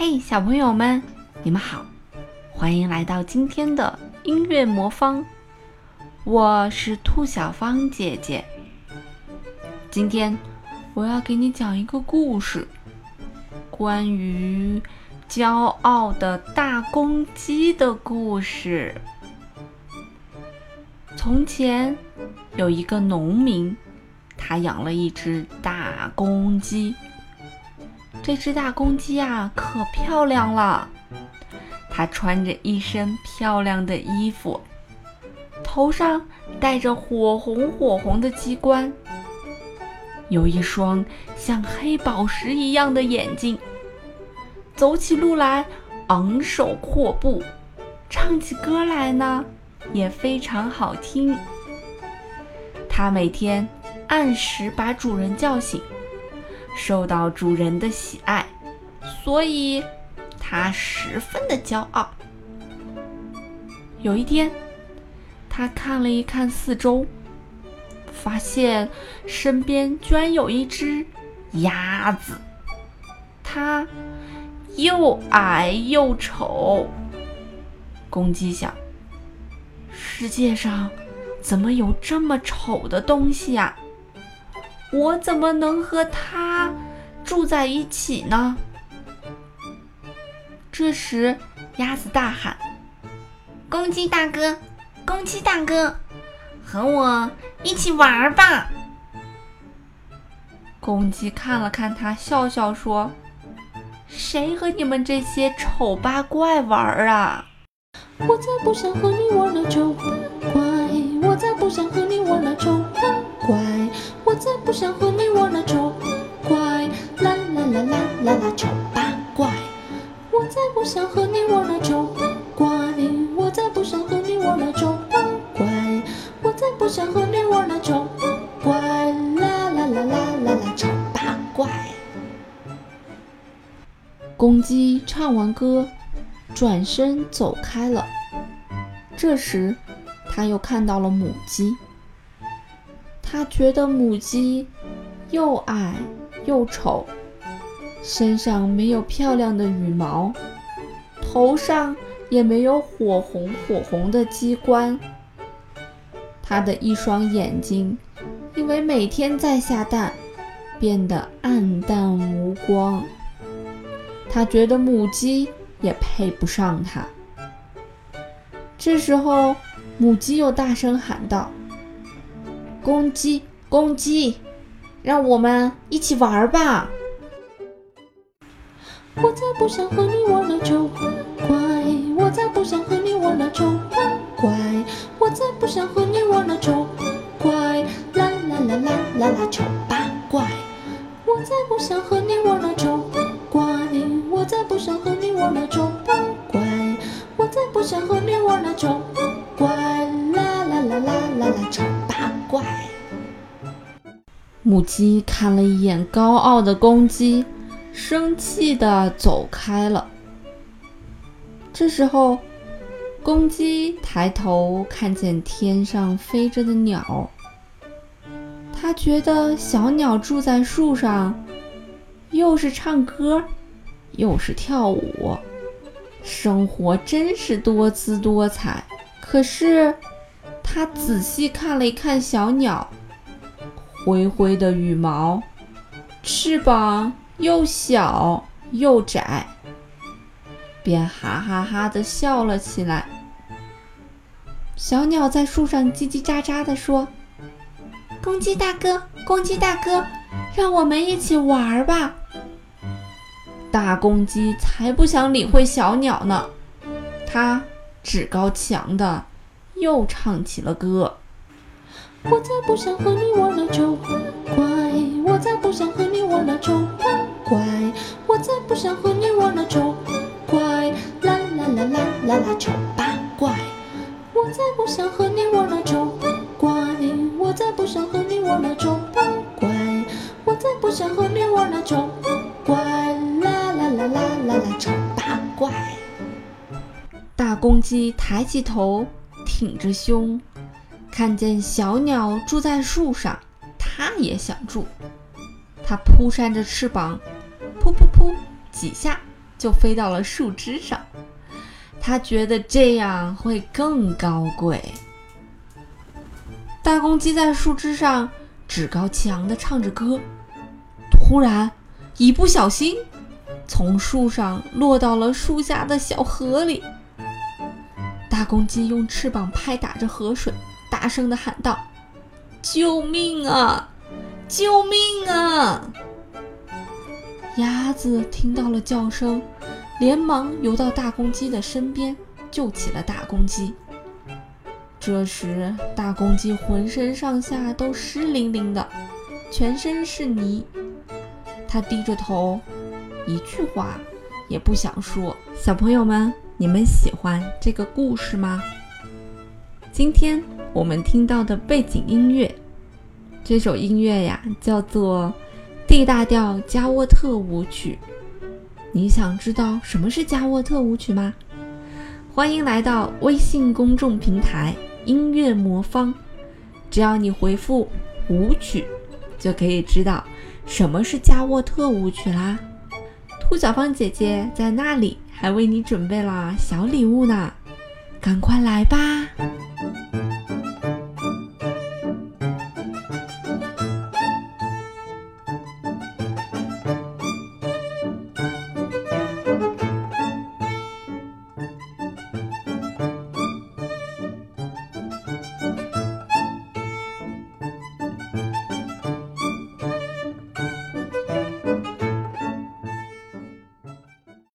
嘿，小朋友们，你们好，欢迎来到今天的音乐魔方。我是兔小芳姐姐。今天我要给你讲一个故事，关于骄傲的大公鸡的故事。从前有一个农民，他养了一只大公鸡。这只大公鸡啊，可漂亮了。它穿着一身漂亮的衣服，头上戴着火红火红的鸡冠，有一双像黑宝石一样的眼睛。走起路来昂首阔步，唱起歌来呢也非常好听。它每天按时把主人叫醒。受到主人的喜爱，所以他十分的骄傲。有一天，他看了一看四周，发现身边居然有一只鸭子。它又矮又丑。公鸡想：世界上怎么有这么丑的东西呀？我怎么能和它住在一起呢？这时，鸭子大喊：“公鸡大哥，公鸡大哥，和我一起玩吧！”公鸡看了看他，笑笑说：“谁和你们这些丑八怪玩啊？”我才不想和你玩那丑八怪，我才不想和你玩那丑八。我才不想和你玩那丑八怪，啦啦啦啦啦啦丑八怪。我再不想和你玩那丑八怪，我再不想和你玩那丑八怪。我再不想和你玩那丑八怪，啦啦啦啦啦啦丑八怪。公鸡唱完歌，转身走开了。这时，他又看到了母鸡。他觉得母鸡又矮又丑，身上没有漂亮的羽毛，头上也没有火红火红的鸡冠。他的一双眼睛因为每天在下蛋，变得暗淡无光。他觉得母鸡也配不上它。这时候，母鸡又大声喊道。公鸡，公鸡，让我们一起玩吧！我才不想和你玩那丑八怪，我才不想和你玩那丑八怪，我才不想和你玩那丑八怪，啦啦啦啦啦啦丑八怪！我才不想和你玩那丑八怪，我才不想和你玩那丑八怪，我才不想和你玩那丑母鸡看了一眼高傲的公鸡，生气的走开了。这时候，公鸡抬头看见天上飞着的鸟，它觉得小鸟住在树上，又是唱歌，又是跳舞，生活真是多姿多彩。可是。他仔细看了一看小鸟，灰灰的羽毛，翅膀又小又窄，便哈哈哈的笑了起来。小鸟在树上叽叽喳喳地说：“公鸡大哥，公鸡大哥，让我们一起玩吧。”大公鸡才不想理会小鸟呢，它趾高气扬的。又唱起了歌。我才不想和你玩那丑八怪，我才不想和你玩那丑八怪，我才不想和你玩那丑八怪，啦啦啦啦啦啦丑八怪。我才不想和你玩那丑八怪，我才不想和你玩那丑八怪，我才不想和你玩那丑八怪，啦啦啦啦啦啦丑八怪。大公鸡抬起头。挺着胸，看见小鸟住在树上，它也想住。它扑扇着翅膀，扑扑扑几下就飞到了树枝上。他觉得这样会更高贵。大公鸡在树枝上趾高气扬地唱着歌，突然一不小心从树上落到了树下的小河里。大公鸡用翅膀拍打着河水，大声地喊道：“救命啊！救命啊！”鸭子听到了叫声。连忙游到大公鸡的身边，救起了大公鸡。这时，大公鸡浑身上下都湿淋淋的，全身是泥。它低着头，一句话也不想说。小朋友们，你们喜欢这个故事吗？今天我们听到的背景音乐，这首音乐呀，叫做《D 大调加沃特舞曲》。你想知道什么是加沃特舞曲吗？欢迎来到微信公众平台音乐魔方，只要你回复“舞曲”，就可以知道什么是加沃特舞曲啦。兔小芳姐姐在那里还为你准备了小礼物呢，赶快来吧！